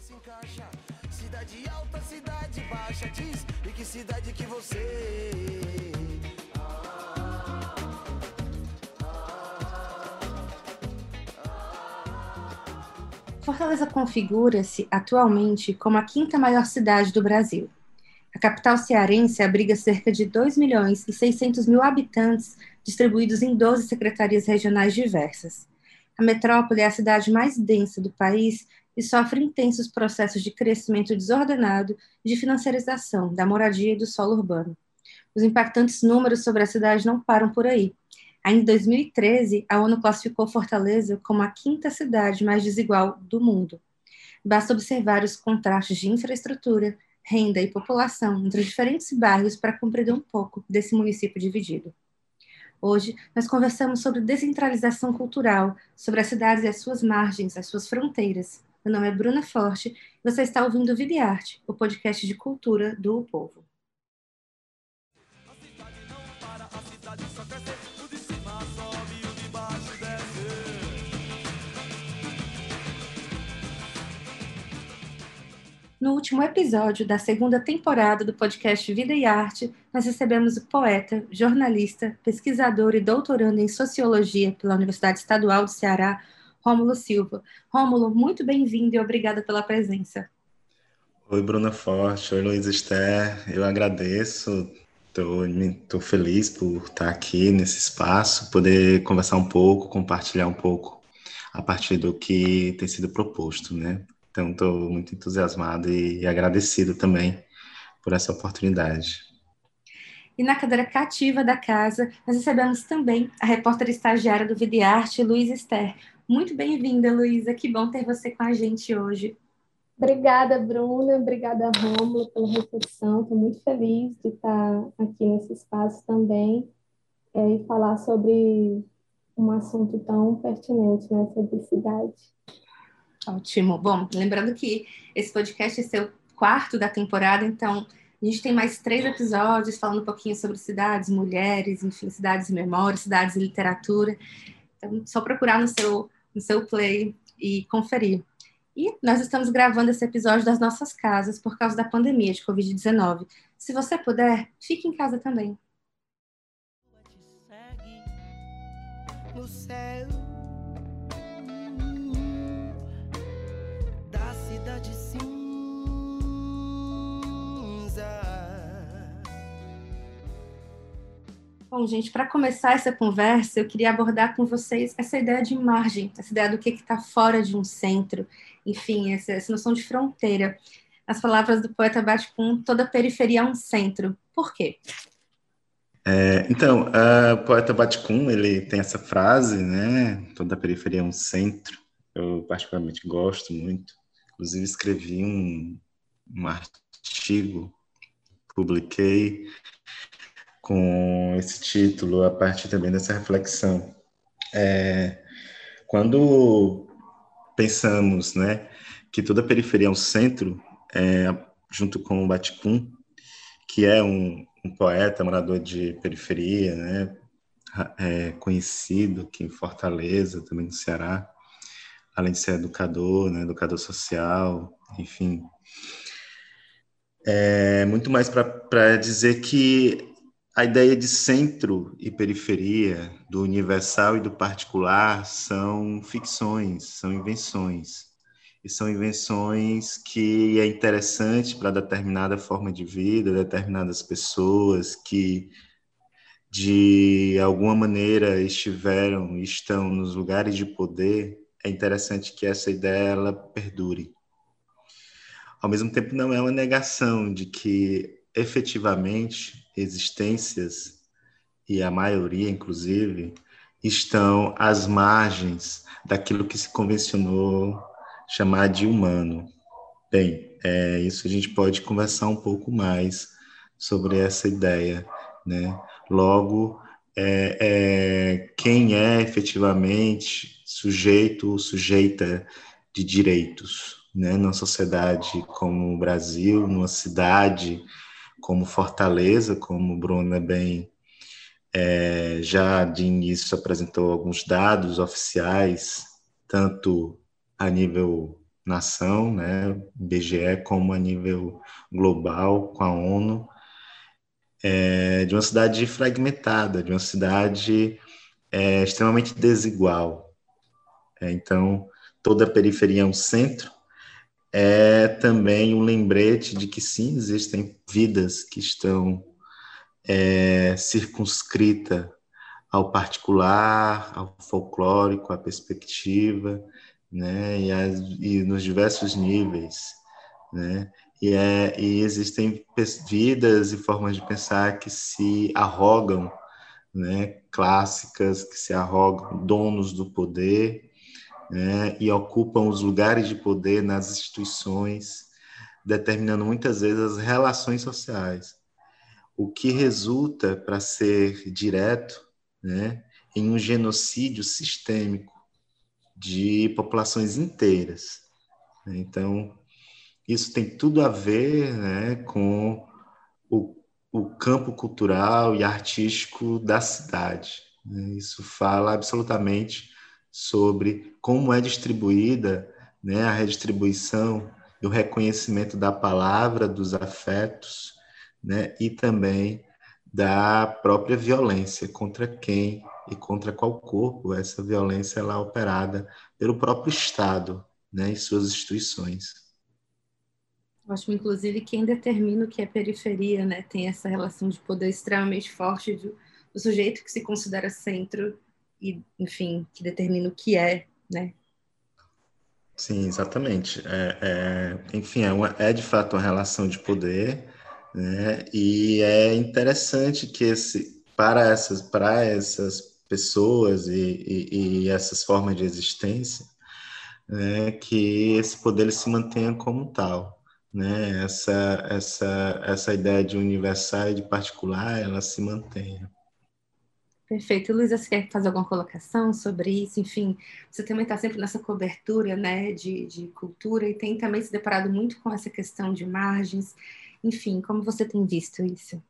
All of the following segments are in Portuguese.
se encaixa. Cidade alta, cidade baixa. Diz em que cidade que você. Fortaleza configura-se atualmente como a quinta maior cidade do Brasil. A capital cearense abriga cerca de 2 milhões e 600 mil habitantes distribuídos em 12 secretarias regionais diversas. A metrópole é a cidade mais densa do país e sofre intensos processos de crescimento desordenado e de financiarização da moradia e do solo urbano. Os impactantes números sobre a cidade não param por aí. Ainda em 2013, a ONU classificou Fortaleza como a quinta cidade mais desigual do mundo. Basta observar os contrastes de infraestrutura, renda e população entre os diferentes bairros para compreender um pouco desse município dividido. Hoje, nós conversamos sobre descentralização cultural, sobre as cidades e as suas margens, as suas fronteiras, meu nome é Bruna Forte e você está ouvindo Vida e Arte, o podcast de cultura do Povo. No último episódio da segunda temporada do podcast Vida e Arte, nós recebemos o poeta, jornalista, pesquisador e doutorando em sociologia pela Universidade Estadual do Ceará, Rômulo Silva. Rômulo, muito bem-vindo e obrigada pela presença. Oi, Bruna Forte. Oi, Luiz Esther. Eu agradeço. Estou feliz por estar aqui nesse espaço, poder conversar um pouco, compartilhar um pouco a partir do que tem sido proposto, né? Então, estou muito entusiasmado e agradecido também por essa oportunidade. E na cadeira cativa da casa, nós recebemos também a repórter estagiária do Videarte, Luiz Esther. Muito bem-vinda, Luísa. Que bom ter você com a gente hoje. Obrigada, Bruna. Obrigada, Rômulo, pela recepção. Estou muito feliz de estar aqui nesse espaço também é, e falar sobre um assunto tão pertinente, né, sobre cidade. Ótimo. Bom, lembrando que esse podcast é seu quarto da temporada, então a gente tem mais três episódios falando um pouquinho sobre cidades, mulheres, enfim, cidades e memória, cidades e literatura. Então, só procurar no seu no seu play e conferir. E nós estamos gravando esse episódio das nossas casas por causa da pandemia de Covid-19. Se você puder, fique em casa também. No céu Bom, gente, para começar essa conversa, eu queria abordar com vocês essa ideia de margem, essa ideia do que está fora de um centro, enfim, essa, essa, noção de fronteira. As palavras do poeta Baticum, toda periferia é um centro. Por quê? É, então, o poeta Baticum, ele tem essa frase, né? Toda periferia é um centro. Eu particularmente gosto muito. Inclusive, escrevi um, um artigo, publiquei com esse título, a partir também dessa reflexão. É, quando pensamos né, que toda periferia é um centro, é, junto com o Baticum, que é um, um poeta, morador de periferia, né, é, conhecido aqui em Fortaleza, também no Ceará, além de ser educador, né, educador social, enfim. É, muito mais para dizer que a ideia de centro e periferia, do universal e do particular, são ficções, são invenções. E são invenções que é interessante para determinada forma de vida, determinadas pessoas que, de alguma maneira, estiveram e estão nos lugares de poder. É interessante que essa ideia ela perdure. Ao mesmo tempo, não é uma negação de que efetivamente existências, e a maioria, inclusive, estão às margens daquilo que se convencionou chamar de humano. Bem, é, isso a gente pode conversar um pouco mais sobre essa ideia, né? Logo, é, é, quem é efetivamente sujeito ou sujeita de direitos, né? Numa sociedade como o Brasil, numa cidade como Fortaleza, como Bruna bem é, já de início apresentou alguns dados oficiais, tanto a nível nação, né, BGE como a nível global com a ONU, é, de uma cidade fragmentada, de uma cidade é, extremamente desigual. É, então, toda a periferia é um centro, é também um lembrete de que sim, existem vidas que estão é, circunscritas ao particular, ao folclórico, à perspectiva, né, e, as, e nos diversos níveis, né, e, é, e existem vidas e formas de pensar que se arrogam, né, clássicas, que se arrogam donos do poder, né, e ocupam os lugares de poder nas instituições, determinando muitas vezes as relações sociais. O que resulta, para ser direto, né, em um genocídio sistêmico de populações inteiras. Então, isso tem tudo a ver né, com o, o campo cultural e artístico da cidade. Né? Isso fala absolutamente sobre como é distribuída né, a redistribuição e o reconhecimento da palavra, dos afetos, né, e também da própria violência contra quem e contra qual corpo essa violência ela é operada pelo próprio Estado né, e suas instituições. Acho, inclusive, quem determina o que é periferia, né, tem essa relação de poder extremamente forte do, do sujeito que se considera centro e, enfim, que determina o que é, né? Sim, exatamente. É, é, enfim, é, uma, é de fato uma relação de poder, né? E é interessante que esse, para essas, para essas pessoas e, e, e essas formas de existência, né, que esse poder se mantenha como tal. Né? Essa, essa, essa ideia de universal e de particular, ela se mantenha. Perfeito. Luísa, você quer fazer alguma colocação sobre isso? Enfim, você também está sempre nessa cobertura né, de, de cultura e tem também se deparado muito com essa questão de margens. Enfim, como você tem visto isso?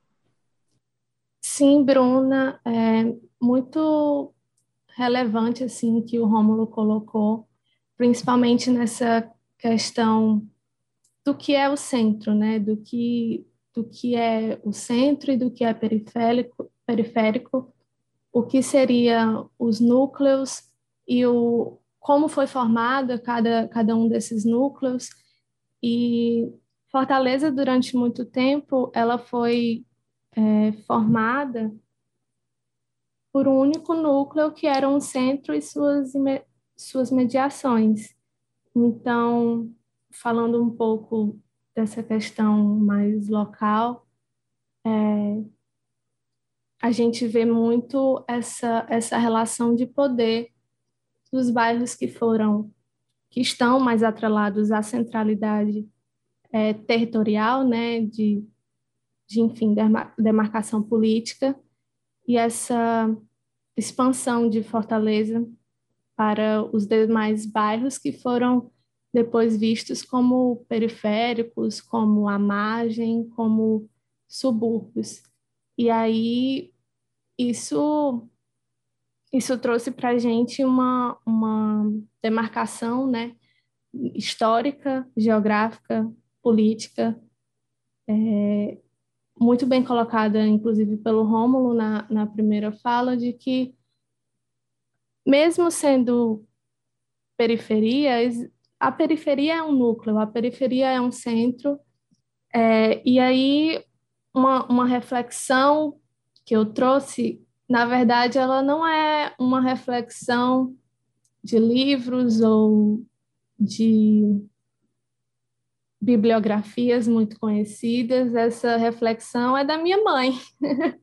Sim, Bruna, é muito relevante assim que o Rômulo colocou, principalmente nessa questão do que é o centro, né? Do que do que é o centro e do que é periférico, periférico, o que seria os núcleos e o como foi formada cada cada um desses núcleos e Fortaleza durante muito tempo ela foi é, formada por um único núcleo que era um centro e suas, suas mediações. Então, falando um pouco dessa questão mais local, é, a gente vê muito essa, essa relação de poder dos bairros que foram, que estão mais atrelados à centralidade é, territorial, né, de de, enfim, demarcação política e essa expansão de Fortaleza para os demais bairros que foram depois vistos como periféricos, como a margem, como subúrbios. E aí isso isso trouxe para a gente uma, uma demarcação né, histórica, geográfica, política, é, muito bem colocada, inclusive pelo Rômulo na, na primeira fala, de que mesmo sendo periferias, a periferia é um núcleo, a periferia é um centro, é, e aí uma, uma reflexão que eu trouxe, na verdade, ela não é uma reflexão de livros ou de bibliografias muito conhecidas, essa reflexão é da minha mãe.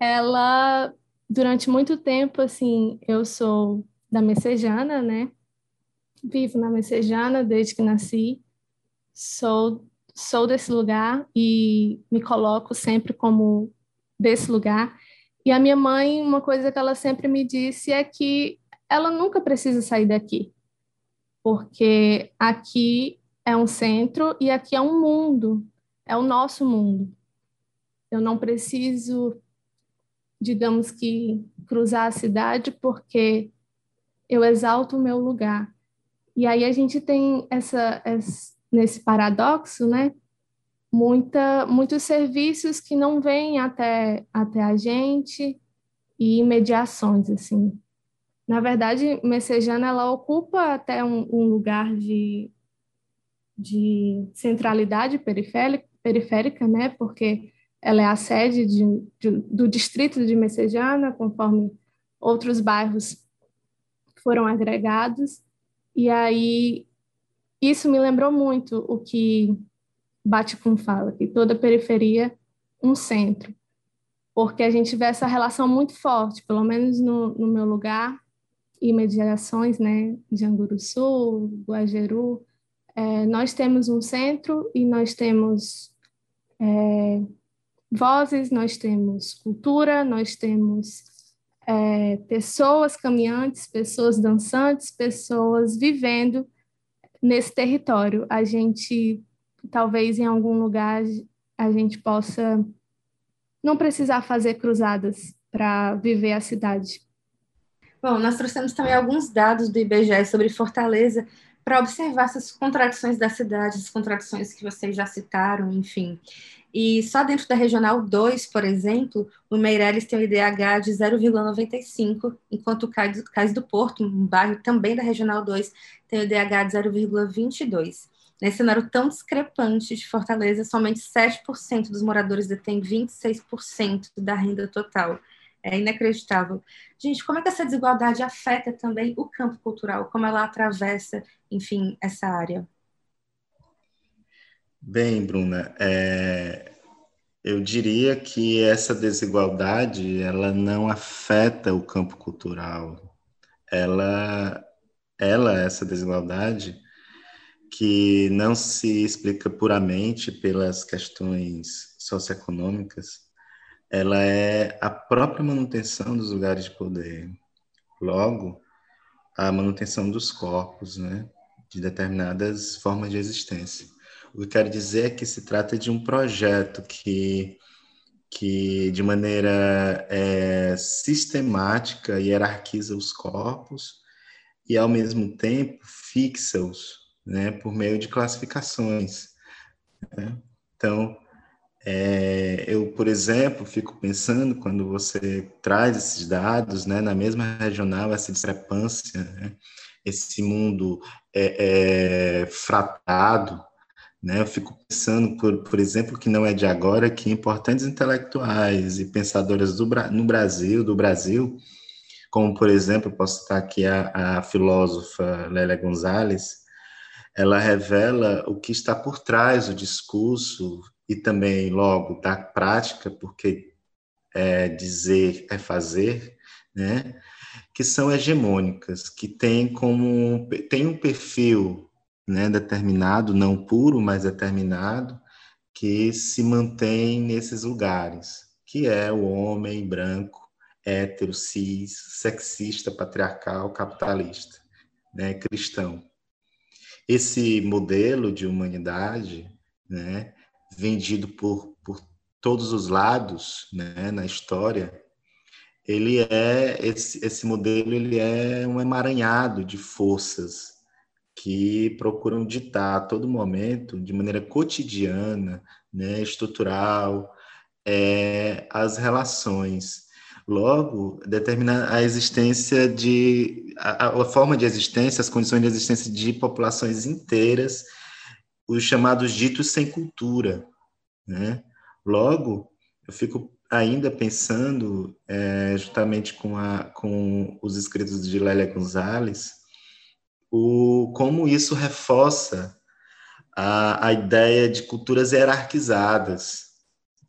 Ela, durante muito tempo, assim, eu sou da Messejana, né? Vivo na Messejana desde que nasci. Sou sou desse lugar e me coloco sempre como desse lugar. E a minha mãe, uma coisa que ela sempre me disse é que ela nunca precisa sair daqui, porque aqui é um centro e aqui é um mundo, é o nosso mundo. Eu não preciso, digamos que, cruzar a cidade porque eu exalto o meu lugar. E aí a gente tem essa, essa nesse paradoxo, né? Muita, muitos serviços que não vêm até, até a gente e mediações, assim. Na verdade, Messejana, ela ocupa até um, um lugar de, de centralidade periférica, periférica, né? Porque ela é a sede de, de, do distrito de Messejana, conforme outros bairros foram agregados. E aí isso me lembrou muito o que Batikun fala, que toda periferia um centro, porque a gente vê essa relação muito forte, pelo menos no, no meu lugar, e mediações, né, de Anguruçu, Guajeru, é, nós temos um centro e nós temos é, vozes, nós temos cultura, nós temos é, pessoas caminhantes, pessoas dançantes, pessoas vivendo nesse território. A gente, talvez em algum lugar, a gente possa não precisar fazer cruzadas para viver a cidade. Bom, nós trouxemos também alguns dados do IBGE sobre Fortaleza para observar essas contradições da cidade, as contradições que vocês já citaram, enfim. E só dentro da Regional 2, por exemplo, o Meireles tem um IDH de 0,95, enquanto o Cais do Porto, um bairro também da Regional 2, tem um IDH de 0,22. Nesse cenário tão discrepante de Fortaleza, somente 7% dos moradores detêm 26% da renda total. É inacreditável. Gente, como é que essa desigualdade afeta também o campo cultural? Como ela atravessa, enfim, essa área? Bem, Bruna, é, eu diria que essa desigualdade ela não afeta o campo cultural. Ela, ela essa desigualdade que não se explica puramente pelas questões socioeconômicas, ela é a própria manutenção dos lugares de poder. Logo, a manutenção dos corpos, né, de determinadas formas de existência. O que eu quero dizer é que se trata de um projeto que, que de maneira é, sistemática, hierarquiza os corpos e, ao mesmo tempo, fixa-os né, por meio de classificações. Né? Então, é, eu, por exemplo, fico pensando quando você traz esses dados, né, na mesma regional, essa discrepância, né, esse mundo é, é, fratado, né? Eu fico pensando, por, por exemplo, que não é de agora que importantes intelectuais e pensadoras do, no Brasil, do Brasil, como, por exemplo, posso citar aqui a, a filósofa Lélia Gonzalez, ela revela o que está por trás do discurso e também, logo, da prática, porque é, dizer é fazer, né? que são hegemônicas, que têm como tem um perfil né, determinado, não puro, mas determinado, que se mantém nesses lugares, que é o homem branco, hétero, cis, sexista, patriarcal, capitalista, né, cristão. Esse modelo de humanidade, né, vendido por, por todos os lados, né, na história, ele é esse, esse modelo ele é um emaranhado de forças que procuram ditar a todo momento, de maneira cotidiana, né, estrutural, é, as relações. Logo, determina a existência de. A, a, forma de existência, as condições de existência de populações inteiras, os chamados ditos sem cultura. Né? Logo, eu fico ainda pensando, é, justamente com, a, com os escritos de Lélia Gonzalez, o, como isso reforça a, a ideia de culturas hierarquizadas.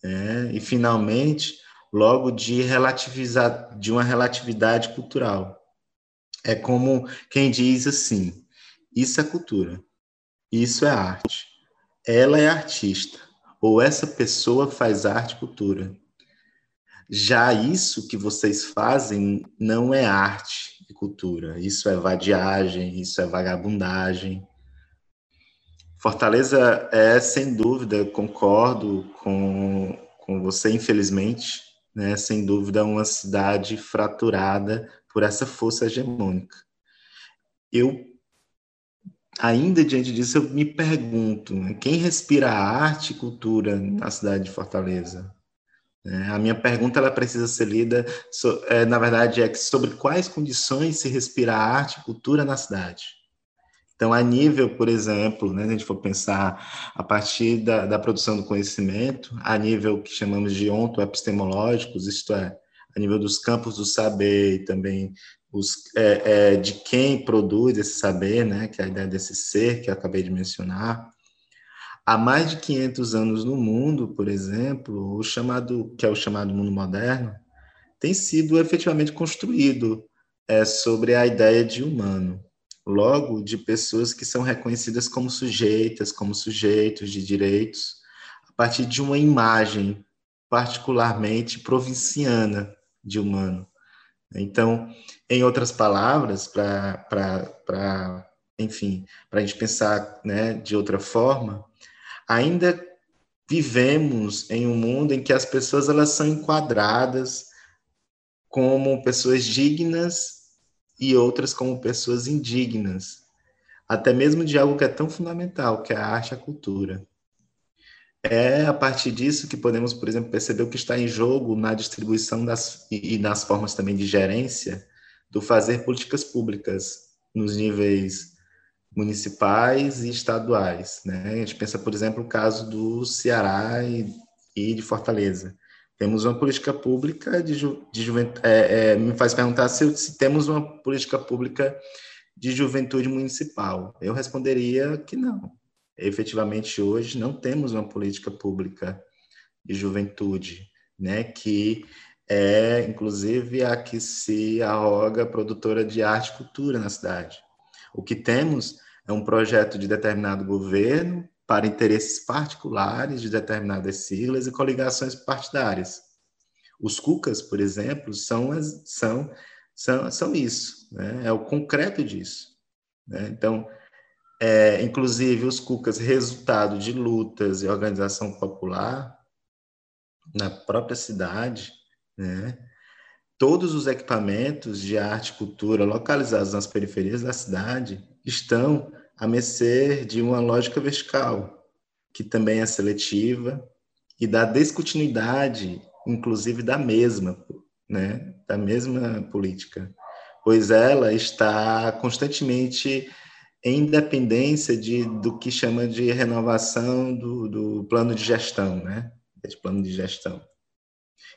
Né? E, finalmente, logo de relativizar, de uma relatividade cultural. É como quem diz assim: isso é cultura, isso é arte, ela é artista, ou essa pessoa faz arte e cultura. Já isso que vocês fazem não é arte, cultura. Isso é vadiagem, isso é vagabundagem. Fortaleza é, sem dúvida, concordo com, com você, infelizmente, né, sem dúvida, uma cidade fraturada por essa força hegemônica. Eu ainda diante disso, eu me pergunto: né, quem respira arte e cultura na cidade de Fortaleza? É, a minha pergunta ela precisa ser lida, so, é, na verdade, é sobre quais condições se respira arte e cultura na cidade. Então, a nível, por exemplo, né, se a gente for pensar a partir da, da produção do conhecimento, a nível que chamamos de ontoepistemológicos, isto é, a nível dos campos do saber e também os, é, é, de quem produz esse saber, né, que é a ideia desse ser que eu acabei de mencionar, há mais de 500 anos no mundo, por exemplo, o chamado, que é o chamado mundo moderno, tem sido efetivamente construído é, sobre a ideia de humano logo de pessoas que são reconhecidas como sujeitas, como sujeitos de direitos, a partir de uma imagem particularmente provinciana de humano. Então, em outras palavras, para, enfim, para a gente pensar né, de outra forma, ainda vivemos em um mundo em que as pessoas elas são enquadradas como pessoas dignas e outras como pessoas indignas, até mesmo de algo que é tão fundamental, que é a arte e a cultura. É a partir disso que podemos, por exemplo, perceber o que está em jogo na distribuição das, e, nas formas também de gerência do fazer políticas públicas nos níveis municipais e estaduais. Né? A gente pensa, por exemplo, o caso do Ceará e, e de Fortaleza. Temos uma política pública de, ju, de juventude. É, é, me faz perguntar se, se temos uma política pública de juventude municipal. Eu responderia que não. Efetivamente, hoje não temos uma política pública de juventude, né, que é, inclusive, a que se arroga produtora de arte e cultura na cidade. O que temos é um projeto de determinado governo para interesses particulares de determinadas siglas e coligações partidárias. Os cucas, por exemplo, são, são, são, são isso, né? é o concreto disso. Né? Então, é, inclusive, os cucas, resultado de lutas e organização popular na própria cidade, né? todos os equipamentos de arte e cultura localizados nas periferias da cidade estão a mercê de uma lógica vertical, que também é seletiva e dá descontinuidade, inclusive da mesma, né, da mesma política, pois ela está constantemente em dependência de, do que chama de renovação do, do plano de gestão, né, de plano de gestão.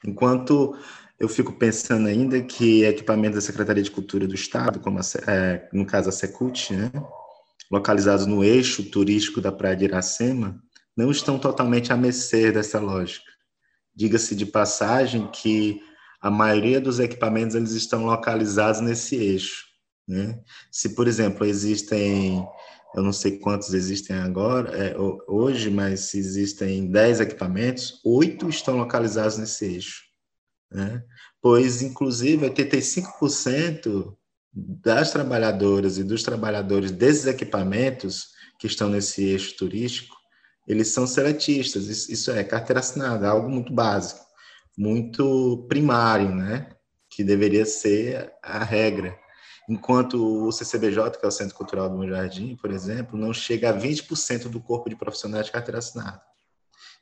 Enquanto eu fico pensando ainda que equipamentos da Secretaria de Cultura do Estado, como a, é, no caso a Secult, né, localizados no eixo turístico da Praia de Iracema, não estão totalmente a mercê dessa lógica. Diga-se de passagem que a maioria dos equipamentos eles estão localizados nesse eixo. Né? Se, por exemplo, existem, eu não sei quantos existem agora, é, hoje, mas se existem 10 equipamentos, oito estão localizados nesse eixo. Né? Pois, inclusive, 85% das trabalhadoras e dos trabalhadores desses equipamentos que estão nesse eixo turístico, eles são seletistas, isso é carteira assinada, algo muito básico, muito primário, né? Que deveria ser a regra. Enquanto o CCBJ, que é o Centro Cultural do Jardim, por exemplo, não chega a 20% do corpo de profissionais de carteira assinada.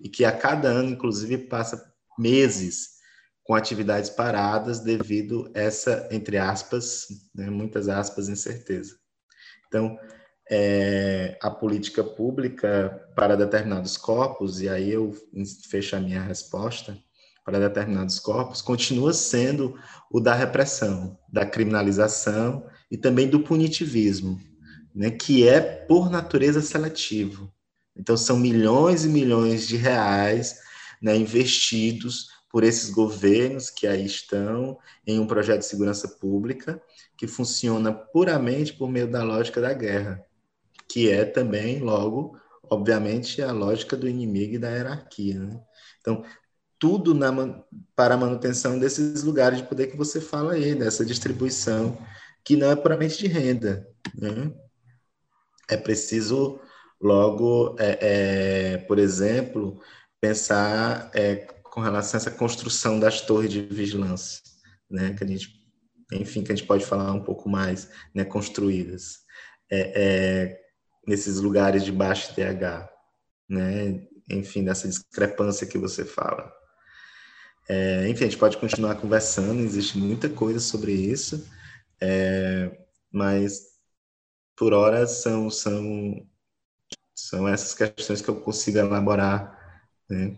E que a cada ano, inclusive, passa meses com atividades paradas devido essa, entre aspas, né, muitas aspas, incerteza. Então, é, a política pública para determinados corpos, e aí eu fecho a minha resposta, para determinados corpos, continua sendo o da repressão, da criminalização e também do punitivismo, né, que é, por natureza, seletivo. Então, são milhões e milhões de reais né, investidos por esses governos que aí estão em um projeto de segurança pública que funciona puramente por meio da lógica da guerra, que é também, logo, obviamente, a lógica do inimigo e da hierarquia. Né? Então, tudo na, para a manutenção desses lugares de poder que você fala aí, dessa distribuição, que não é puramente de renda. Né? É preciso, logo, é, é, por exemplo, pensar é, com relação a essa construção das torres de vigilância, né, que a gente, enfim, que a gente pode falar um pouco mais, né, construídas. É, é, nesses lugares de baixo TH, né? Enfim, dessa discrepância que você fala. É, enfim, a gente pode continuar conversando, existe muita coisa sobre isso, é, mas por hora são, são, são essas questões que eu consigo elaborar né,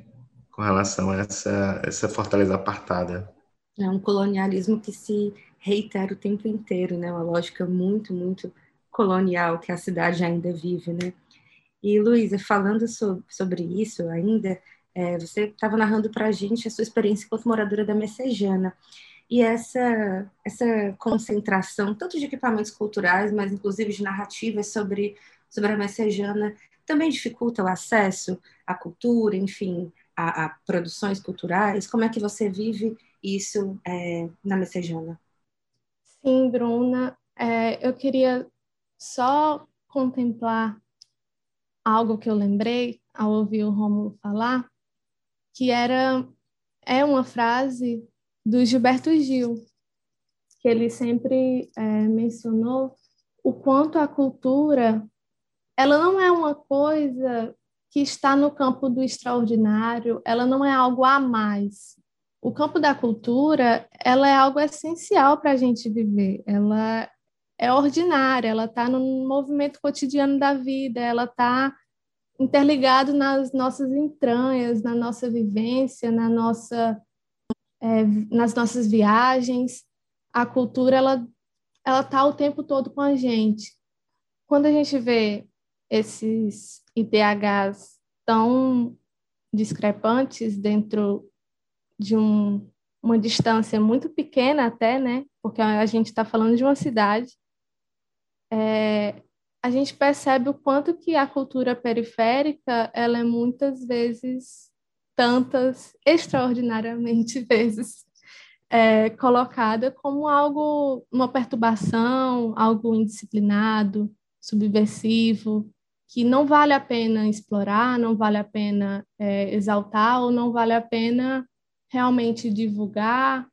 com relação a essa, essa fortaleza apartada. É um colonialismo que se reitera o tempo inteiro, né? Uma lógica muito, muito colonial que a cidade ainda vive, né? E, Luísa, falando so, sobre isso ainda, é, você estava narrando para a gente a sua experiência como moradora da Messejana. E essa, essa concentração, tanto de equipamentos culturais, mas inclusive de narrativas sobre, sobre a Messejana, também dificulta o acesso à cultura, enfim, a, a produções culturais? Como é que você vive isso é, na Messejana? Sim, Bruna. É, eu queria só contemplar algo que eu lembrei ao ouvir o Rômulo falar, que era é uma frase do Gilberto Gil, que ele sempre é, mencionou o quanto a cultura ela não é uma coisa que está no campo do extraordinário, ela não é algo a mais. O campo da cultura, ela é algo essencial para a gente viver. Ela é ordinária, ela está no movimento cotidiano da vida, ela está interligado nas nossas entranhas, na nossa vivência, na nossa, é, nas nossas viagens. A cultura ela ela está o tempo todo com a gente. Quando a gente vê esses IDHs tão discrepantes dentro de um, uma distância muito pequena até, né? Porque a gente está falando de uma cidade. É, a gente percebe o quanto que a cultura periférica ela é muitas vezes tantas extraordinariamente vezes é, colocada como algo uma perturbação algo indisciplinado subversivo que não vale a pena explorar, não vale a pena é, exaltar ou não vale a pena realmente divulgar,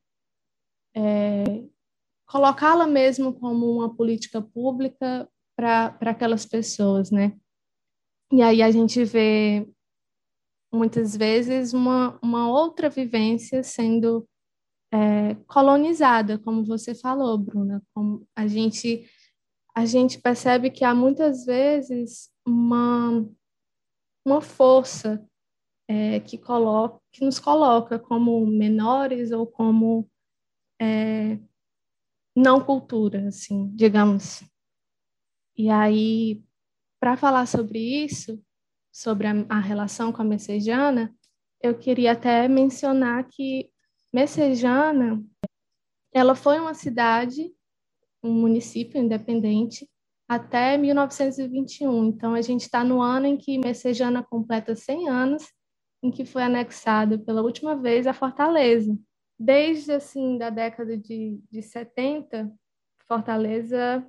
é, colocá-la mesmo como uma política pública para aquelas pessoas, né? E aí a gente vê muitas vezes uma, uma outra vivência sendo é, colonizada, como você falou, Bruna. Como a gente a gente percebe que há muitas vezes uma, uma força é, que, coloca, que nos coloca como menores ou como é, não cultura, assim, digamos. E aí, para falar sobre isso, sobre a, a, relação com a Messejana, eu queria até mencionar que Messejana, ela foi uma cidade, um município independente, até 1921. Então, a gente está no ano em que Messejana completa 100 anos, em que foi anexado pela última vez a Fortaleza. Desde, assim, da década de, de 70, Fortaleza,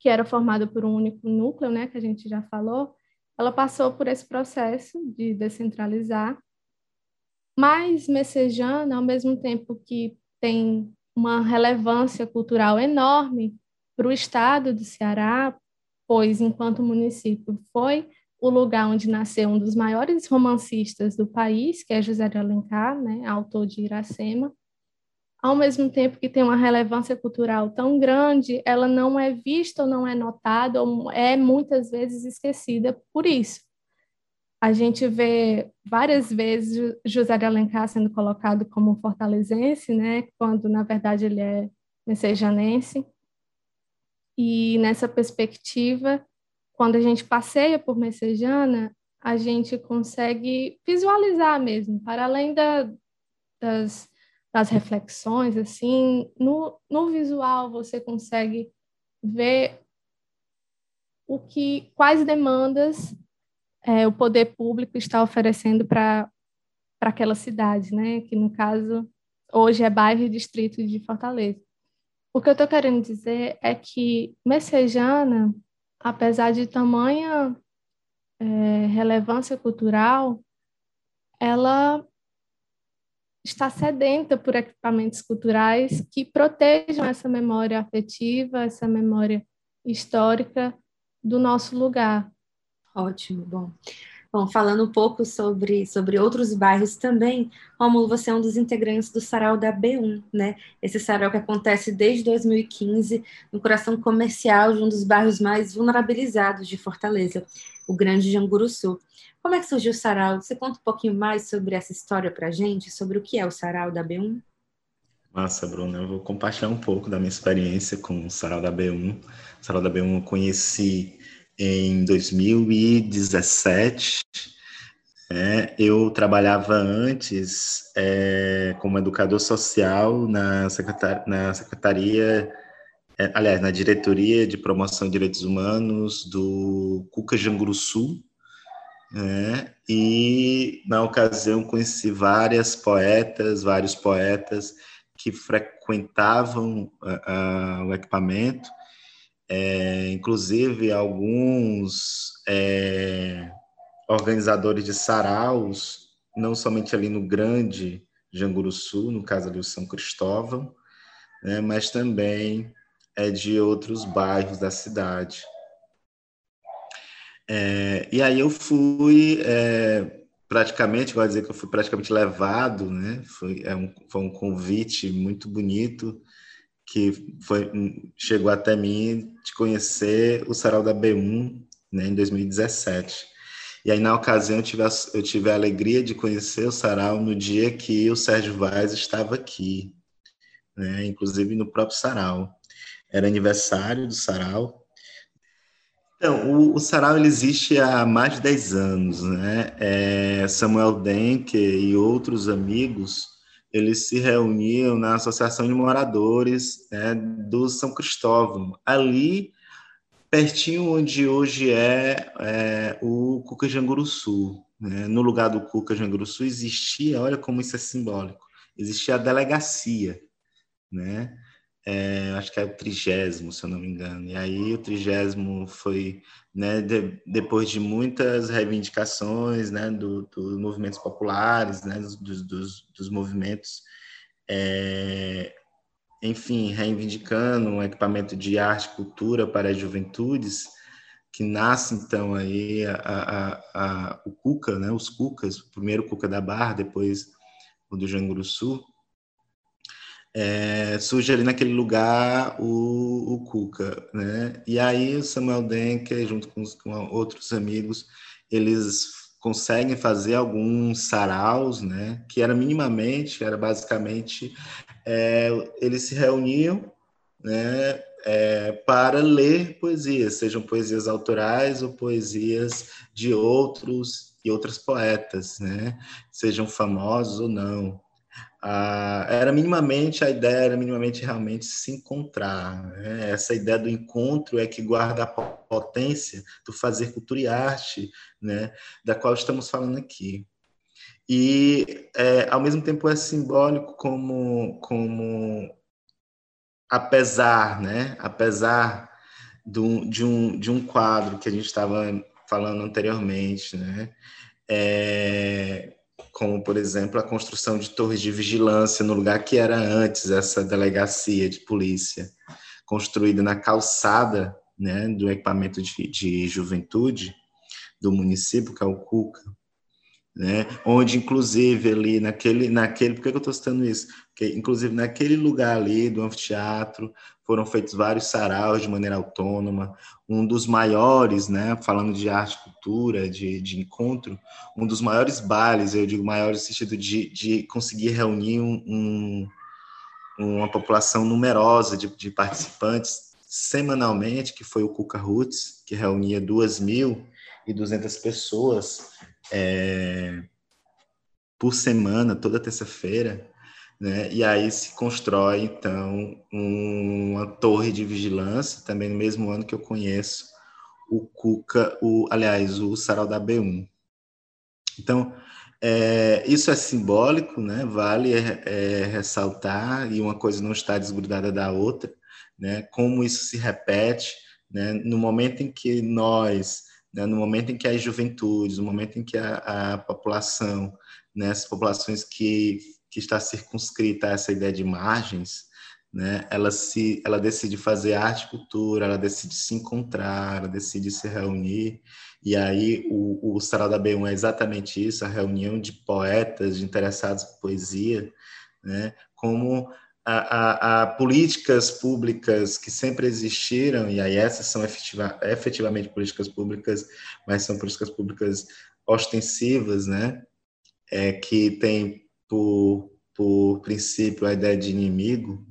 que era formada por um único núcleo, né, que a gente já falou, ela passou por esse processo de descentralizar. Mas Messejana, ao mesmo tempo que tem uma relevância cultural enorme, para o estado do Ceará, pois, enquanto município, foi o lugar onde nasceu um dos maiores romancistas do país, que é José de Alencar, né, autor de Iracema. Ao mesmo tempo que tem uma relevância cultural tão grande, ela não é vista ou não é notada, ou é muitas vezes esquecida por isso. A gente vê várias vezes José de Alencar sendo colocado como fortalezense, né, quando na verdade ele é messejanense. E nessa perspectiva, quando a gente passeia por Messejana, a gente consegue visualizar mesmo, para além da, das, das reflexões, assim, no, no visual você consegue ver o que, quais demandas é, o poder público está oferecendo para aquela cidade, né? Que no caso hoje é bairro e distrito de Fortaleza. O que eu estou querendo dizer é que Messejana, apesar de tamanha é, relevância cultural, ela está sedenta por equipamentos culturais que protejam essa memória afetiva, essa memória histórica do nosso lugar. Ótimo, bom. Bom, falando um pouco sobre, sobre outros bairros também, Rômulo, você é um dos integrantes do Sarau da B1, né? Esse sarau que acontece desde 2015 no coração comercial de um dos bairros mais vulnerabilizados de Fortaleza, o Grande Janguruçu. Como é que surgiu o sarau? Você conta um pouquinho mais sobre essa história para a gente, sobre o que é o sarau da B1? Massa, Bruna. Eu vou compartilhar um pouco da minha experiência com o sarau da B1. O sarau da B1 eu conheci em 2017. É, eu trabalhava antes é, como educador social na, secretar, na secretaria, é, aliás, na diretoria de promoção de direitos humanos do Cuca Janguruçu, né? e na ocasião conheci várias poetas, vários poetas que frequentavam uh, uh, o equipamento é, inclusive, alguns é, organizadores de saraus, não somente ali no grande Janguruçu, no caso ali o São Cristóvão, né, mas também é de outros bairros da cidade. É, e aí eu fui é, praticamente, vou dizer que eu fui praticamente levado, né? Foi, é um, foi um convite muito bonito que foi, chegou até mim de conhecer o Sarau da B1 né, em 2017. E aí, na ocasião, eu tive, a, eu tive a alegria de conhecer o Sarau no dia que o Sérgio Vaz estava aqui, né, inclusive no próprio Sarau. Era aniversário do Sarau. Então, o, o Sarau ele existe há mais de 10 anos. Né? É, Samuel Denke e outros amigos eles se reuniam na Associação de Moradores né, do São Cristóvão, ali pertinho onde hoje é, é o Cuca Janguruçu. Né? No lugar do Cuca Janguruçu existia, olha como isso é simbólico, existia a delegacia, né? É, acho que é o trigésimo, se eu não me engano. E aí o trigésimo foi, né, de, depois de muitas reivindicações, né, dos do movimentos populares, né, dos, dos, dos movimentos, é, enfim, reivindicando um equipamento de arte e cultura para as juventudes, que nasce então aí a, a, a, o Cuca, né, os Cucas, primeiro Cuca da Barra, depois o do Janguruçu, é, surge ali naquele lugar o, o Cuca, né? E aí o Samuel Denker, junto com, com outros amigos, eles conseguem fazer alguns saraus, né? Que era minimamente, era basicamente, é, eles se reuniam, né? É, para ler poesias, sejam poesias autorais ou poesias de outros e outras poetas, né? Sejam famosos ou não. Ah, era minimamente a ideia era minimamente realmente se encontrar né? essa ideia do encontro é que guarda a potência do fazer cultura e arte né? Da qual estamos falando aqui. E é, ao mesmo tempo é simbólico como como apesar né? Apesar do, de um de um quadro que a gente estava falando anteriormente né? É, como, por exemplo, a construção de torres de vigilância no lugar que era antes essa delegacia de polícia, construída na calçada né, do equipamento de, de juventude do município, que é o CUCA, né? Onde, inclusive, ali naquele, naquele, por que eu estou citando isso? Porque, inclusive, naquele lugar ali do anfiteatro foram feitos vários saraus de maneira autônoma. Um dos maiores, né? Falando de arte, cultura, de, de encontro, um dos maiores bailes, eu digo maiores no sentido de, de conseguir reunir um, um uma população numerosa de, de participantes semanalmente, que foi o Cuca Roots, que reunia 2.200 pessoas é, por semana, toda terça-feira, né? E aí se constrói então uma torre de vigilância, também no mesmo ano que eu conheço o Cuca, o aliás, o Sarau da B1. Então, é, isso é simbólico, né? Vale é, é, ressaltar e uma coisa não está desgrudada da outra, né? Como isso se repete, né? No momento em que nós né, no momento em que as juventudes, no momento em que a, a população, né, as populações que, que está circunscrita a essa ideia de margens, né? Ela se, ela decide fazer arte e cultura, ela decide se encontrar, ela decide se reunir. E aí o, o Sarau da B1 é exatamente isso, a reunião de poetas, de interessados em poesia, né? Como a, a, a, políticas públicas que sempre existiram, e aí essas são efetiva, efetivamente políticas públicas, mas são políticas públicas ostensivas, né? É, que tem por, por princípio a ideia de inimigo,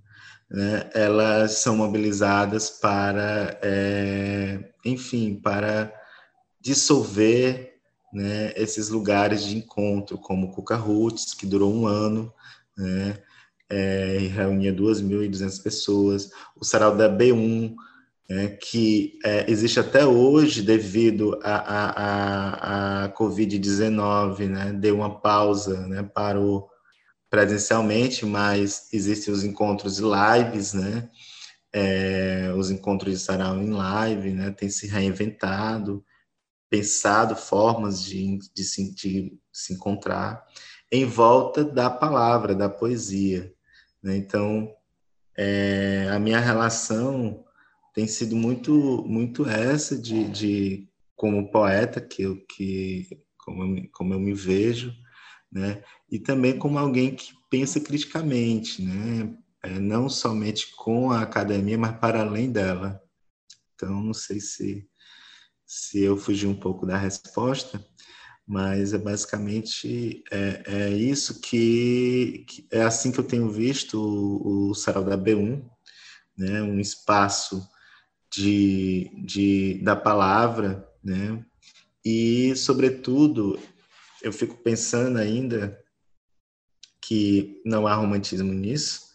né, elas são mobilizadas para, é, enfim, para dissolver né, esses lugares de encontro, como o Cuca Roots, que durou um ano, né, é, e reunia 2.200 pessoas, o Sarau da B1, né, que é, existe até hoje devido à a, a, a Covid-19, né, deu uma pausa, né, parou presencialmente, mas existem os encontros e lives, né? É, os encontros de sarau em live, né? Tem se reinventado, pensado formas de, de, de se encontrar em volta da palavra, da poesia. Né? Então, é, a minha relação tem sido muito, muito essa de, de como poeta que eu, que como eu, como eu me vejo, né? E também como alguém que pensa criticamente, né? É, não somente com a academia, mas para além dela. Então, não sei se, se eu fugi um pouco da resposta, mas é basicamente é, é isso que, que, é assim que eu tenho visto o, o Sarau da B1, né? Um espaço de, de da palavra, né? E, sobretudo, eu fico pensando ainda que não há romantismo nisso.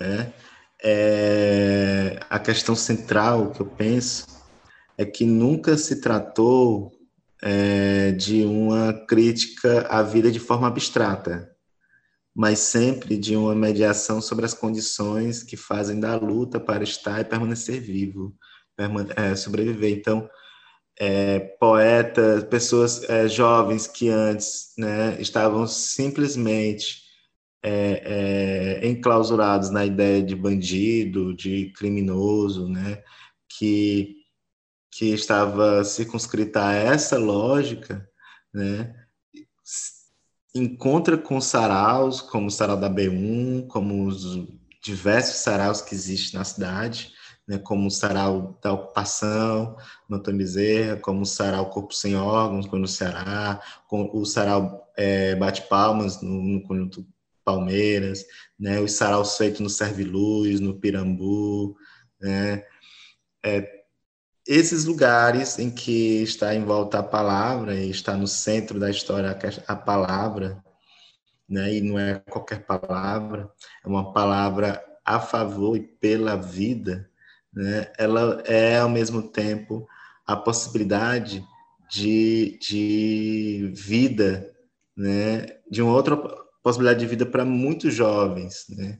Né? É, a questão central que eu penso é que nunca se tratou é, de uma crítica à vida de forma abstrata, mas sempre de uma mediação sobre as condições que fazem da luta para estar e permanecer vivo, permane é, sobreviver. Então, é, poetas, pessoas é, jovens que antes né, estavam simplesmente é, é, enclausurados na ideia de bandido, de criminoso, né, que, que estava circunscrita a essa lógica, né, encontra com saraus, como o sarau da B1, como os diversos saraus que existem na cidade, né, como o sarau da ocupação, no Bezerra, como o sarau Corpo Sem Órgãos, no Ceará, o sarau é, Bate Palmas, no, no Conjunto Palmeiras, né, os saraus feitos no Serviluz, no Pirambu, né, é, esses lugares em que está em volta a palavra e está no centro da história a palavra, né, e não é qualquer palavra, é uma palavra a favor e pela vida, né, ela é, ao mesmo tempo, a possibilidade de, de vida, né, de uma outra possibilidade de vida para muitos jovens. Né?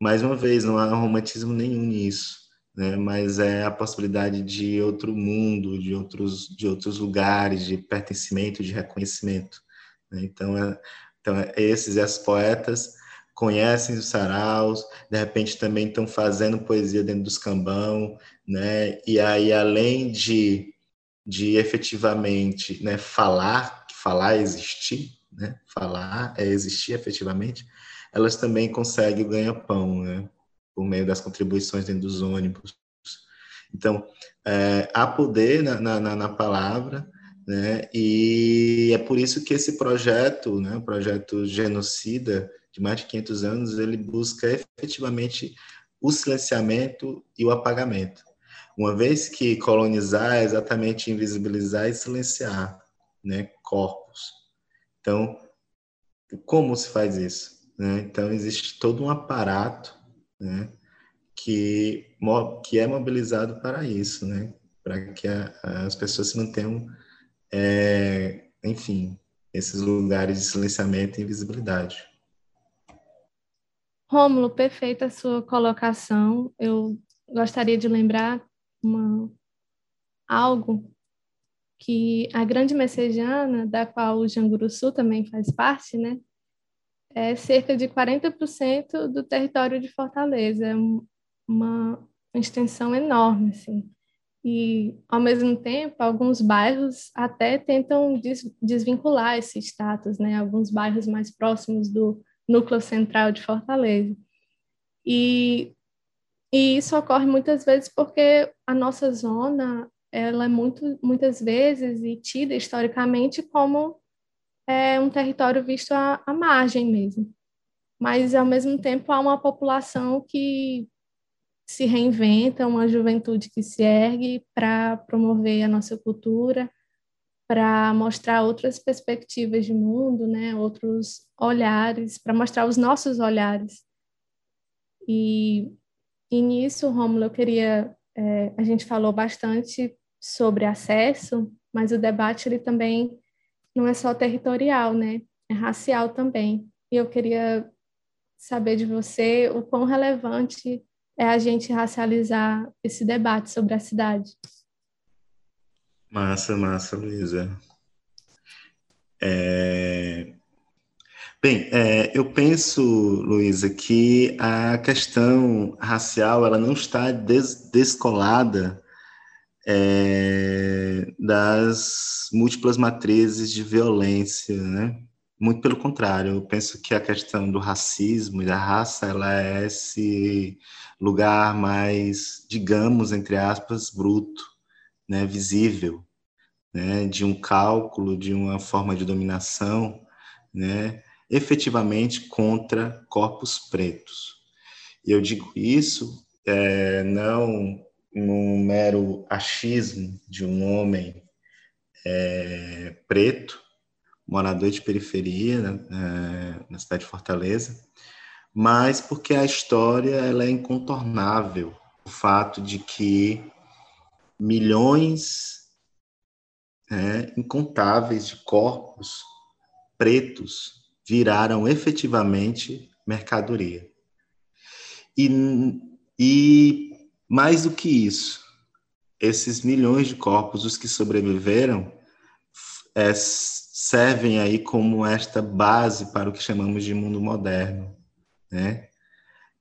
Mais uma vez, não há romantismo nenhum nisso, né? mas é a possibilidade de outro mundo, de outros, de outros lugares, de pertencimento, de reconhecimento. Né? Então, é, então, esses e as poetas conhecem os saraus, de repente também estão fazendo poesia dentro dos cambão, né? E aí, além de, de efetivamente né, falar, falar é existir, né? Falar é existir efetivamente, elas também conseguem o ganha-pão, né? Por meio das contribuições dentro dos ônibus. Então, é, há poder na, na, na palavra, né? E é por isso que esse projeto, né, o projeto Genocida, de mais de 500 anos, ele busca efetivamente o silenciamento e o apagamento. Uma vez que colonizar é exatamente invisibilizar e silenciar né, corpos. Então, como se faz isso? Né? Então, existe todo um aparato né, que, que é mobilizado para isso, né? para que a, as pessoas se mantenham, é, enfim, esses lugares de silenciamento e invisibilidade. Rômulo, perfeita a sua colocação. Eu gostaria de lembrar uma, algo que a Grande Messejana, da qual o Janguruçu também faz parte, né? É cerca de 40% do território de Fortaleza, é uma extensão enorme, assim. E, ao mesmo tempo, alguns bairros até tentam des desvincular esse status, né? Alguns bairros mais próximos do núcleo central de Fortaleza. E, e isso ocorre muitas vezes porque a nossa zona ela é muito, muitas vezes e tida historicamente como é, um território visto à, à margem mesmo. Mas, ao mesmo tempo, há uma população que se reinventa, uma juventude que se ergue para promover a nossa cultura, para mostrar outras perspectivas de mundo, né, outros olhares, para mostrar os nossos olhares. E, e nisso, Romulo, eu queria, é, a gente falou bastante sobre acesso, mas o debate ele também não é só territorial, né, é racial também. E eu queria saber de você o quão relevante é a gente racializar esse debate sobre a cidade. Massa, massa, Luísa. É... Bem, é, eu penso, Luísa, que a questão racial ela não está des descolada é, das múltiplas matrizes de violência, né? Muito pelo contrário, eu penso que a questão do racismo e da raça, ela é esse lugar mais, digamos, entre aspas, bruto, né, visível, né, de um cálculo, de uma forma de dominação, né, efetivamente contra corpos pretos. E eu digo isso é, não num mero achismo de um homem é, preto, morador de periferia né, na cidade de Fortaleza, mas porque a história ela é incontornável. O fato de que milhões né, incontáveis de corpos pretos viraram efetivamente mercadoria. E, e mais do que isso, esses milhões de corpos, os que sobreviveram, é, servem aí como esta base para o que chamamos de mundo moderno, né?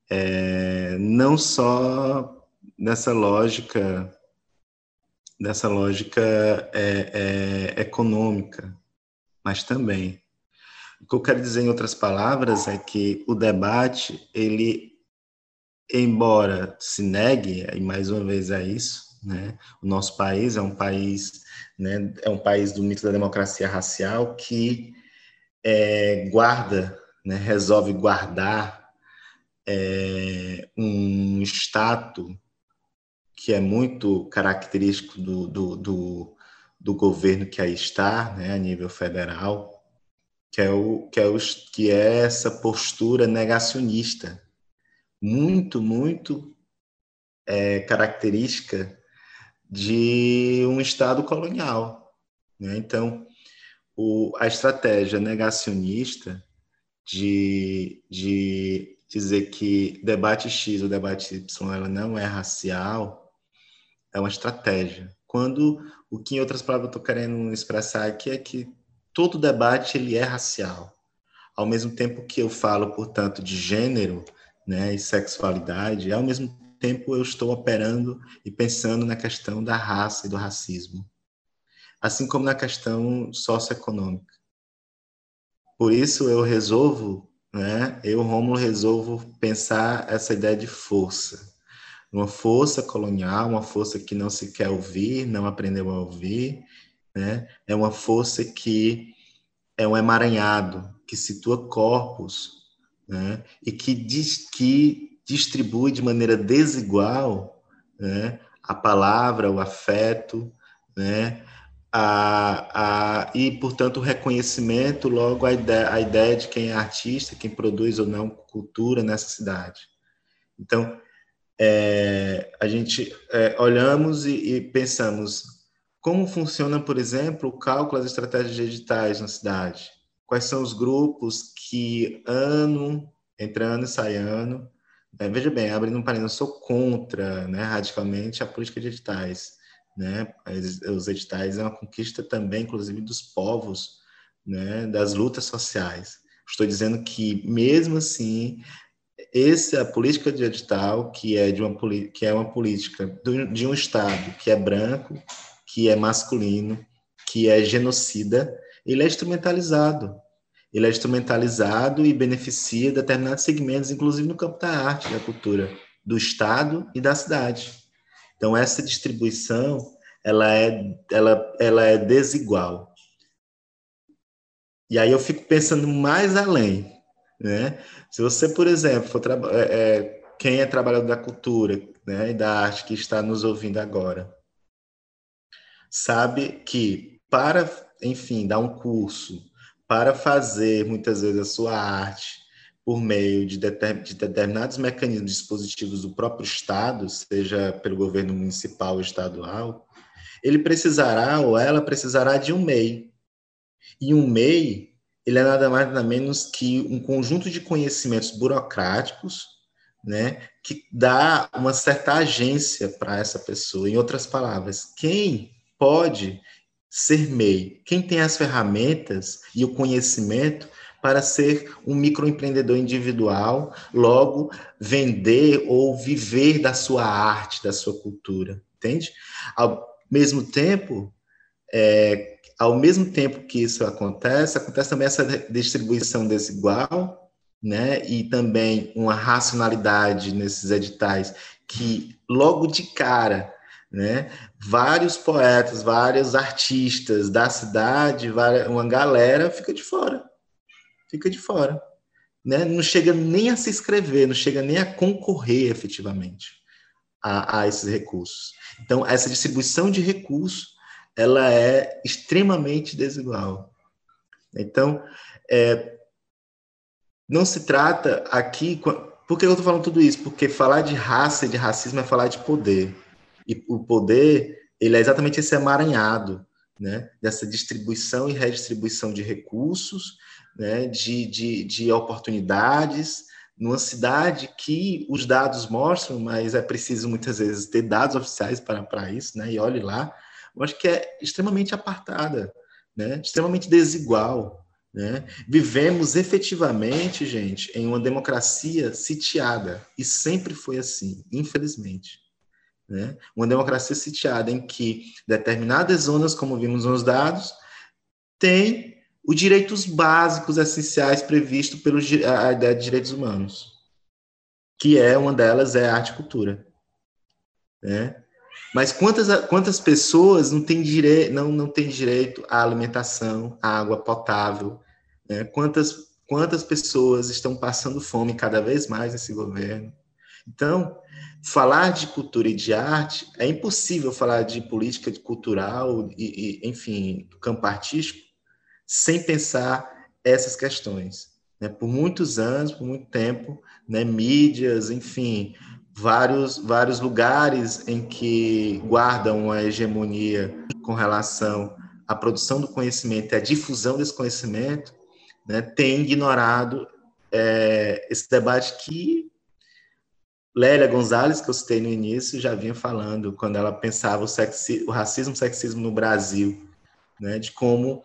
É, não só nessa lógica, nessa lógica é, é, econômica, mas também. O que eu quero dizer em outras palavras é que o debate, ele, embora se negue, e mais uma vez é isso, né? O nosso país é um país né? É um país do mito da democracia racial que é, guarda, né? resolve guardar é, um status que é muito característico do, do, do, do, governo que aí está, né? a nível federal, que é, o, que, é o, que é essa postura negacionista, muito, muito é, característica de um Estado colonial. Né? Então, o, a estratégia negacionista de, de dizer que debate X ou debate Y ela não é racial é uma estratégia. Quando o que, em outras palavras, eu estou querendo expressar aqui é que todo debate ele é racial. Ao mesmo tempo que eu falo, portanto, de gênero né, e sexualidade, ao mesmo tempo eu estou operando e pensando na questão da raça e do racismo, assim como na questão socioeconômica. Por isso eu resolvo, né, eu, Rômulo, resolvo pensar essa ideia de força. Uma força colonial, uma força que não se quer ouvir, não aprendeu a ouvir, né? é uma força que é um emaranhado, que situa corpos, né? e que diz que distribui de maneira desigual né, a palavra, o afeto, né, a, a, e, portanto, o reconhecimento, logo a ideia, a ideia de quem é artista, quem produz ou não cultura nessa cidade. Então, é, a gente é, olhamos e, e, pensamos como funciona, por exemplo, o cálculo das estratégias digitais na cidade. Quais são os grupos que, ano, entre ano e sai ano, é, veja bem, abrindo um parênteses, eu sou contra né, radicalmente a política de editais. Né? Os editais é uma conquista também, inclusive, dos povos, né, das lutas sociais. Estou dizendo que, mesmo assim, essa política de edital, que é, de uma, que é uma política de um Estado que é branco, que é masculino, que é genocida, ele é instrumentalizado. Ele é instrumentalizado e beneficia determinados segmentos, inclusive no campo da arte, da cultura, do Estado e da cidade. Então, essa distribuição ela é, ela, ela é desigual. E aí eu fico pensando mais além. Né? Se você, por exemplo, for é, é, quem é trabalhador da cultura né, e da arte que está nos ouvindo agora, sabe que para, enfim, dar um curso, para fazer muitas vezes a sua arte por meio de, de determinados mecanismos dispositivos do próprio Estado, seja pelo governo municipal ou estadual, ele precisará ou ela precisará de um MEI. E um MEI ele é nada mais nada menos que um conjunto de conhecimentos burocráticos, né, que dá uma certa agência para essa pessoa. Em outras palavras, quem pode ser MEI, quem tem as ferramentas e o conhecimento para ser um microempreendedor individual, logo vender ou viver da sua arte, da sua cultura, entende? Ao mesmo tempo, é, ao mesmo tempo que isso acontece, acontece também essa distribuição desigual, né? E também uma racionalidade nesses editais que logo de cara, né? Vários poetas, vários artistas da cidade, uma galera fica de fora, fica de fora, né? Não chega nem a se inscrever, não chega nem a concorrer efetivamente a, a esses recursos. Então essa distribuição de recursos ela é extremamente desigual. Então, é, não se trata aqui. Por que eu estou falando tudo isso? Porque falar de raça e de racismo é falar de poder. E o poder, ele é exatamente esse emaranhado, né? Dessa distribuição e redistribuição de recursos, né? de, de, de oportunidades, numa cidade que os dados mostram, mas é preciso muitas vezes ter dados oficiais para, para isso, né? E olhe lá, eu acho que é extremamente apartada, né? extremamente desigual. Né? Vivemos efetivamente, gente, em uma democracia sitiada, e sempre foi assim, infelizmente. Né? Uma democracia sitiada em que determinadas zonas, como vimos nos dados, têm os direitos básicos essenciais previstos pela ideia de direitos humanos, que é uma delas é a arte e cultura. Né? Mas quantas, quantas pessoas não têm, dire... não, não têm direito à alimentação, à água potável? Né? Quantas, quantas pessoas estão passando fome cada vez mais nesse governo? Então, falar de cultura e de arte é impossível falar de política cultural e, e enfim, do campo artístico sem pensar essas questões. Né? Por muitos anos, por muito tempo, né, mídias, enfim, vários, vários lugares em que guardam a hegemonia com relação à produção do conhecimento e à difusão desse conhecimento, né, tem ignorado é, esse debate que Lélia Gonzalez, que eu citei no início, já vinha falando quando ela pensava o, sexi, o racismo, o sexismo no Brasil, né, de como,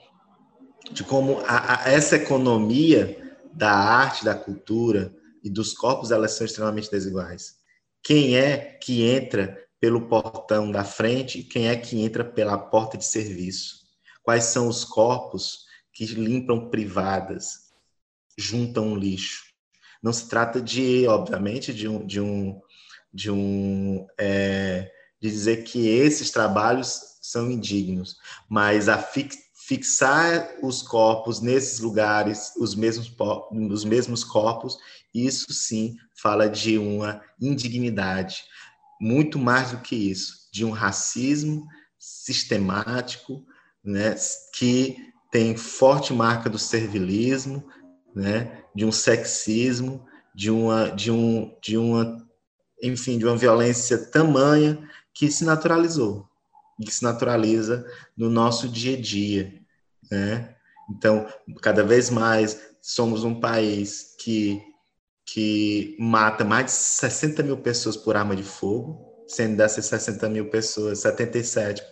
de como a, a, essa economia da arte, da cultura e dos corpos, elas são extremamente desiguais. Quem é que entra pelo portão da frente e quem é que entra pela porta de serviço? Quais são os corpos que limpam privadas, juntam lixo? Não se trata de, obviamente, de um, de um, de um, é, de dizer que esses trabalhos são indignos, mas a fixar os corpos nesses lugares, os mesmos, os mesmos corpos, isso sim fala de uma indignidade, muito mais do que isso, de um racismo sistemático, né, que tem forte marca do servilismo, né, de um sexismo, de uma, de um, de uma, enfim, de uma violência tamanha que se naturalizou, que se naturaliza no nosso dia a dia, né? Então, cada vez mais somos um país que que mata mais de 60 mil pessoas por arma de fogo, sendo dessas 60 mil pessoas, 77%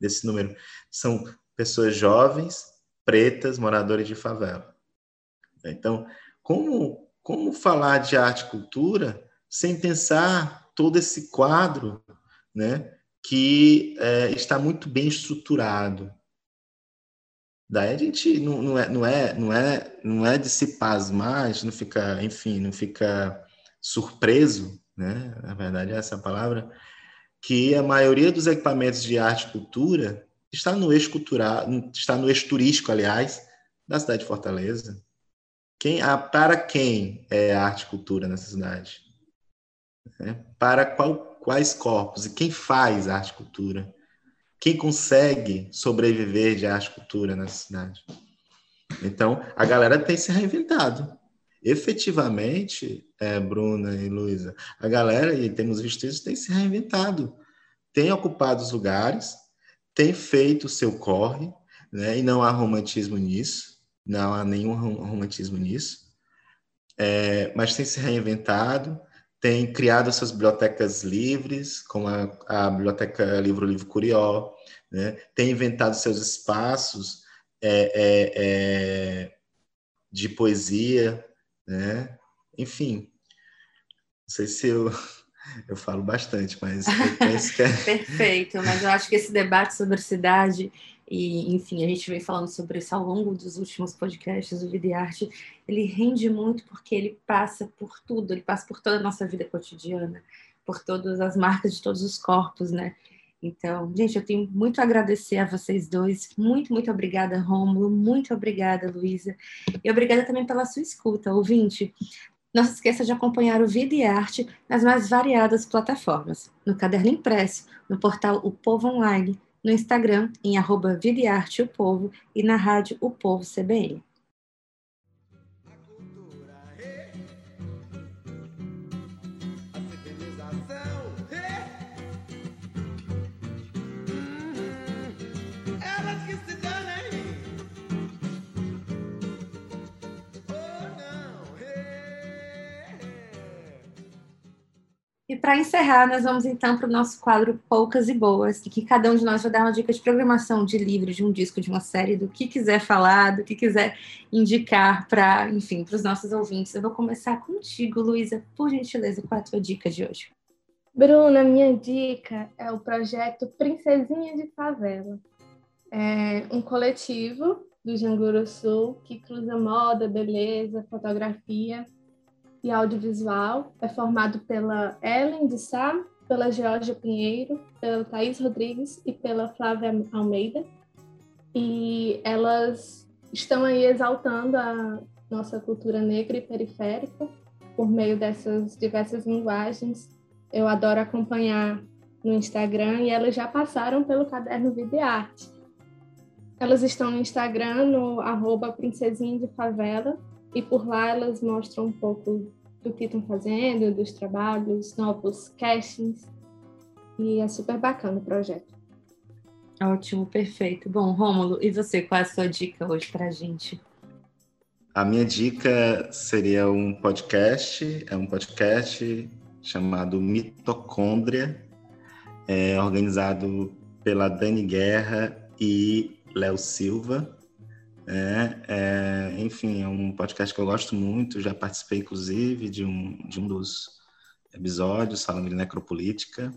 desse número são pessoas jovens, pretas, moradores de favela. Então, como, como falar de arte e cultura sem pensar todo esse quadro né, que é, está muito bem estruturado? Daí a gente não, não, é, não, é, não, é, não é de se pasmar, não fica, enfim, não fica surpreso, né? Na verdade, é essa palavra, que a maioria dos equipamentos de arte e cultura está no eixo cultural, está no eixo turístico, aliás, da cidade de Fortaleza. Quem, ah, para quem é arte e cultura nessa cidade? É, para qual, quais corpos? E quem faz arte e cultura? Quem consegue sobreviver de arte e cultura nessa cidade? Então, a galera tem se reinventado. Efetivamente, é, Bruna e Luísa, a galera, e temos visto isso, tem se reinventado. Tem ocupado os lugares, tem feito o seu corre, né? e não há romantismo nisso, não há nenhum romantismo nisso, é, mas tem se reinventado, tem criado suas bibliotecas livres, como a, a Biblioteca Livro Livro Curió, né? tem inventado seus espaços é, é, é, de poesia, né? enfim. Não sei se eu, eu falo bastante, mas eu penso que é... Perfeito, mas eu acho que esse debate sobre cidade e, enfim, a gente vem falando sobre isso ao longo dos últimos podcasts do Vida e Arte. Ele rende muito porque ele passa por tudo, ele passa por toda a nossa vida cotidiana, por todas as marcas de todos os corpos, né? Então, gente, eu tenho muito a agradecer a vocês dois. Muito, muito obrigada, Rômulo. Muito obrigada, Luísa. E obrigada também pela sua escuta, ouvinte. Não se esqueça de acompanhar o Vida e Arte nas mais variadas plataformas, no caderno impresso, no portal O Povo Online, no Instagram em arroba Vida e Arte o Povo e na rádio O Povo CBN. E para encerrar, nós vamos então para o nosso quadro Poucas e Boas, em que cada um de nós vai dar uma dica de programação de livro, de um disco, de uma série, do que quiser falar, do que quiser indicar para, enfim, para os nossos ouvintes. Eu vou começar contigo, Luísa, por gentileza, qual é a tua dica de hoje? Bruna, minha dica é o projeto Princesinha de Favela. É um coletivo do Janguru Sul que cruza moda, beleza, fotografia e audiovisual. É formado pela Ellen de Sá, pela Georgia Pinheiro, pela Thaís Rodrigues e pela Flávia Almeida. E elas estão aí exaltando a nossa cultura negra e periférica por meio dessas diversas linguagens. Eu adoro acompanhar no Instagram e elas já passaram pelo caderno Vida Arte. Elas estão no Instagram, no arroba princesinha de favela, e por lá elas mostram um pouco do que estão fazendo, dos trabalhos, novos castings, e é super bacana o projeto. Ótimo, perfeito. Bom, Rômulo, e você, qual é a sua dica hoje para a gente? A minha dica seria um podcast, é um podcast chamado Mitocôndria, é organizado pela Dani Guerra e Léo Silva. É, é, enfim, é um podcast que eu gosto muito, já participei, inclusive, de um, de um dos episódios falando de necropolítica.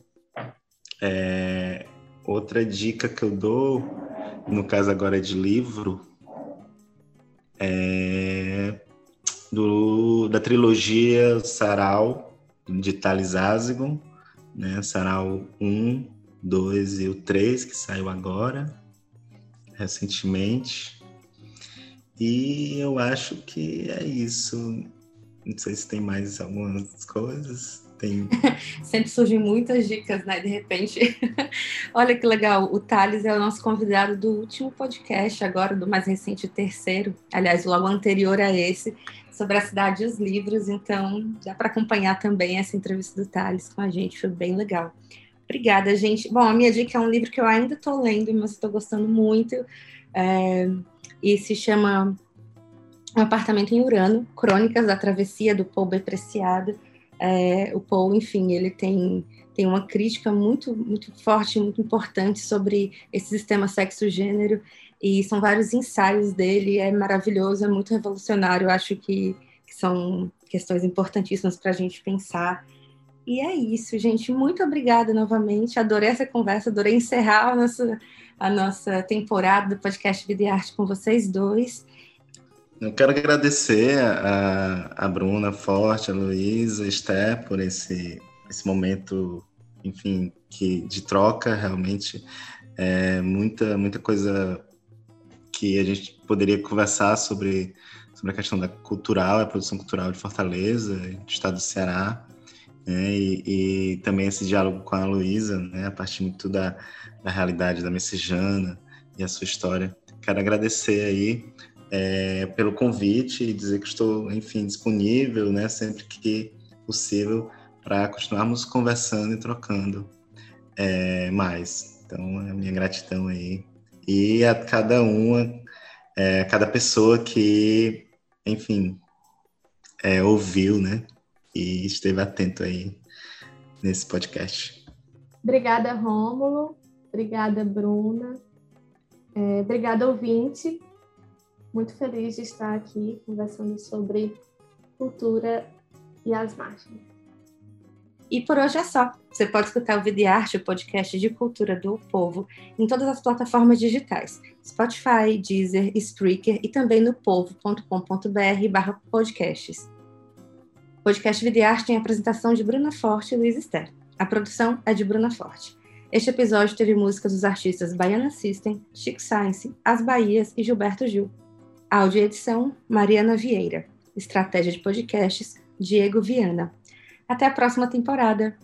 É, outra dica que eu dou, no caso agora é de livro, é do, da trilogia Sarau, de Thales Azigon, né? Sarau 1, 2 e o 3, que saiu agora, recentemente. E eu acho que é isso. Não sei se tem mais algumas coisas. Tem... Sempre surgem muitas dicas, né? De repente. Olha que legal. O Thales é o nosso convidado do último podcast, agora do mais recente, terceiro. Aliás, logo anterior a esse, sobre a cidade e os livros. Então, dá para acompanhar também essa entrevista do Thales com a gente. Foi bem legal. Obrigada, gente. Bom, a minha dica é um livro que eu ainda estou lendo, mas estou gostando muito. É e se chama Um Apartamento em Urano, Crônicas da Travessia do Paul Bepreciado. É, o Paul, enfim, ele tem, tem uma crítica muito, muito forte, muito importante sobre esse sistema sexo-gênero, e são vários ensaios dele, é maravilhoso, é muito revolucionário, acho que, que são questões importantíssimas para a gente pensar. E é isso, gente. Muito obrigada novamente. Adorei essa conversa, adorei encerrar a nossa, a nossa temporada do podcast Vida e Arte com vocês dois. Eu quero agradecer a, a Bruna Forte, a Luísa, a Esther por esse, esse momento, enfim, que, de troca, realmente. É, muita, muita coisa que a gente poderia conversar sobre, sobre a questão da cultural, a produção cultural de Fortaleza, do estado do Ceará, né? e, e, também esse diálogo com a Luísa, né? a partir muito da, da realidade da messejana e a sua história. Quero agradecer aí é, pelo convite e dizer que estou, enfim, disponível, né, sempre que possível, para continuarmos conversando e trocando é, mais. Então, a minha gratidão aí. E a cada uma, é, cada pessoa que, enfim, é, ouviu, né, e esteve atento aí nesse podcast. Obrigada, Rômulo. Obrigada, Bruna. É, obrigada, ouvinte muito feliz de estar aqui conversando sobre cultura e as margens. E por hoje é só. Você pode escutar o Vida e Arte, o podcast de cultura do povo, em todas as plataformas digitais: Spotify, Deezer, Spreaker e também no povo.com.br/barra podcasts. O podcast Vida e Arte tem a apresentação de Bruna Forte e Luiz Esther. A produção é de Bruna Forte. Este episódio teve músicas dos artistas Baiana System, Chico Science, As Bahias e Gilberto Gil. Áudio e edição, Mariana Vieira. Estratégia de podcasts, Diego Viana. Até a próxima temporada.